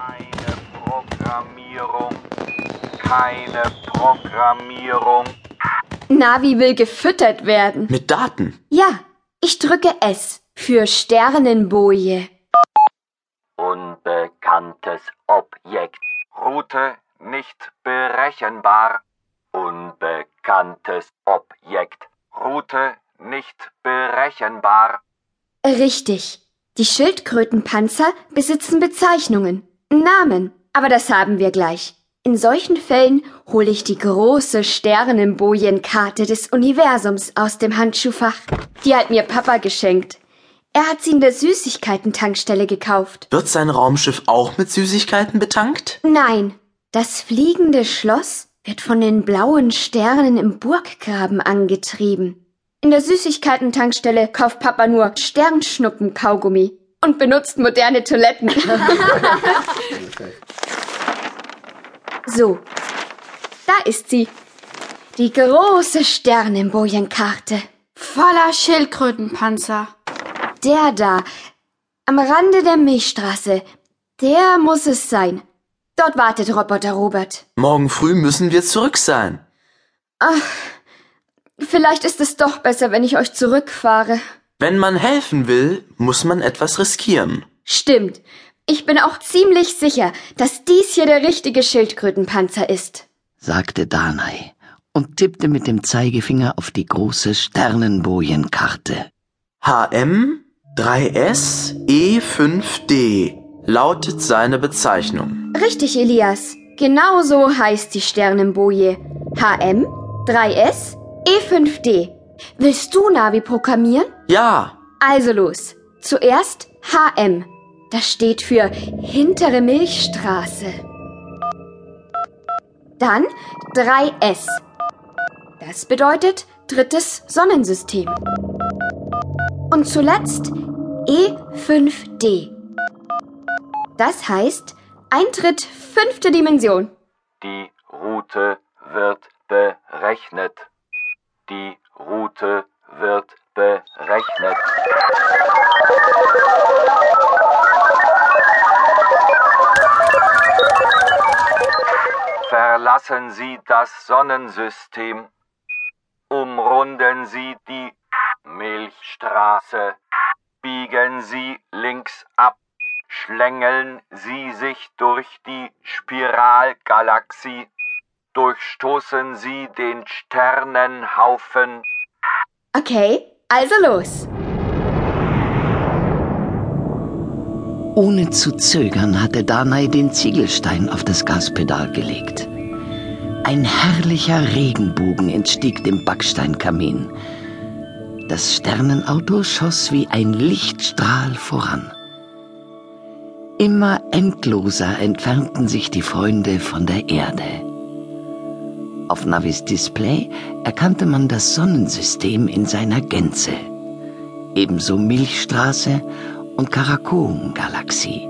Keine Programmierung. Keine Programmierung. Navi will gefüttert werden. Mit Daten. Ja, ich drücke S für Sternenboje. Unbekanntes Objekt. Route nicht berechenbar. Unbekanntes Objekt. Route nicht berechenbar. Richtig. Die Schildkrötenpanzer besitzen Bezeichnungen, Namen, aber das haben wir gleich. In solchen Fällen hole ich die große Sternenbojenkarte des Universums aus dem Handschuhfach. Die hat mir Papa geschenkt. Er hat sie in der Süßigkeiten-Tankstelle gekauft. Wird sein Raumschiff auch mit Süßigkeiten betankt? Nein, das fliegende Schloss wird von den blauen Sternen im Burggraben angetrieben. In der Süßigkeiten-Tankstelle kauft Papa nur Sternschnuppen-Kaugummi und benutzt moderne Toiletten. so, da ist sie. Die große Sternenbojenkarte. Voller Schildkrötenpanzer. Der da, am Rande der Milchstraße, der muss es sein. Dort wartet Roboter Robert. Morgen früh müssen wir zurück sein. Ach, vielleicht ist es doch besser, wenn ich euch zurückfahre. Wenn man helfen will, muss man etwas riskieren. Stimmt. Ich bin auch ziemlich sicher, dass dies hier der richtige Schildkrötenpanzer ist. sagte Danai und tippte mit dem Zeigefinger auf die große Sternenbojenkarte. HM 3S E5D lautet seine Bezeichnung. Richtig, Elias. Genau so heißt die Sternenboje. HM 3S E5D. Willst du Navi programmieren? Ja, Also los. Zuerst HM. Das steht für hintere Milchstraße. Dann 3S. Das bedeutet drittes Sonnensystem. Und zuletzt E5D. Das heißt Eintritt fünfte Dimension. Die Route wird berechnet. Die Route wird berechnet. Verlassen Sie das Sonnensystem. Umrunden Sie die Milchstraße. Biegen Sie links ab. Schlängeln Sie sich durch die Spiralgalaxie. Durchstoßen Sie den Sternenhaufen. Okay, also los. Ohne zu zögern hatte Danai den Ziegelstein auf das Gaspedal gelegt. Ein herrlicher Regenbogen entstieg dem Backsteinkamin. Das Sternenauto schoss wie ein Lichtstrahl voran. Immer endloser entfernten sich die Freunde von der Erde. Auf Navis Display erkannte man das Sonnensystem in seiner Gänze. Ebenso Milchstraße und Karakoum-Galaxie.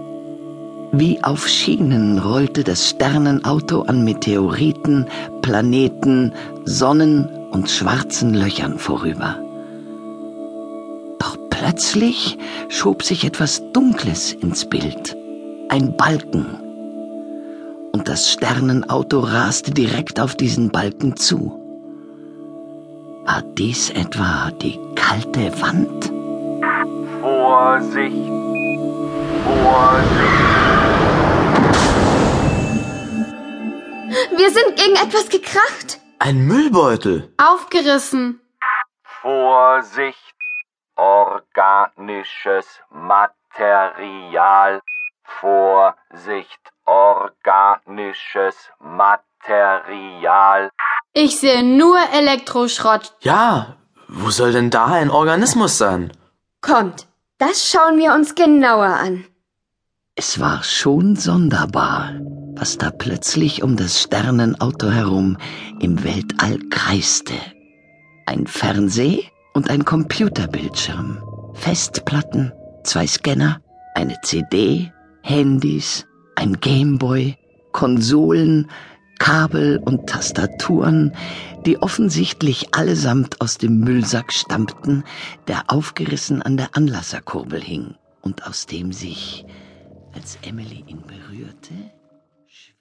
Wie auf Schienen rollte das Sternenauto an Meteoriten, Planeten, Sonnen und schwarzen Löchern vorüber. Doch plötzlich schob sich etwas Dunkles ins Bild. Ein Balken. Und das Sternenauto raste direkt auf diesen Balken zu. War dies etwa die kalte Wand? Vorsicht! Vorsicht! Wir sind gegen etwas gekracht. ein Müllbeutel. Aufgerissen. Vorsicht! Organisches Material. Vorsicht! Organisches Material. Ich sehe nur Elektroschrott. Ja, wo soll denn da ein Organismus sein? Kommt, das schauen wir uns genauer an. Es war schon sonderbar, was da plötzlich um das Sternenauto herum im Weltall kreiste. Ein Fernseh und ein Computerbildschirm, Festplatten, zwei Scanner, eine CD, Handys, ein Gameboy, Konsolen, Kabel und Tastaturen, die offensichtlich allesamt aus dem Müllsack stammten, der aufgerissen an der Anlasserkurbel hing und aus dem sich Als Emily ihn berührte,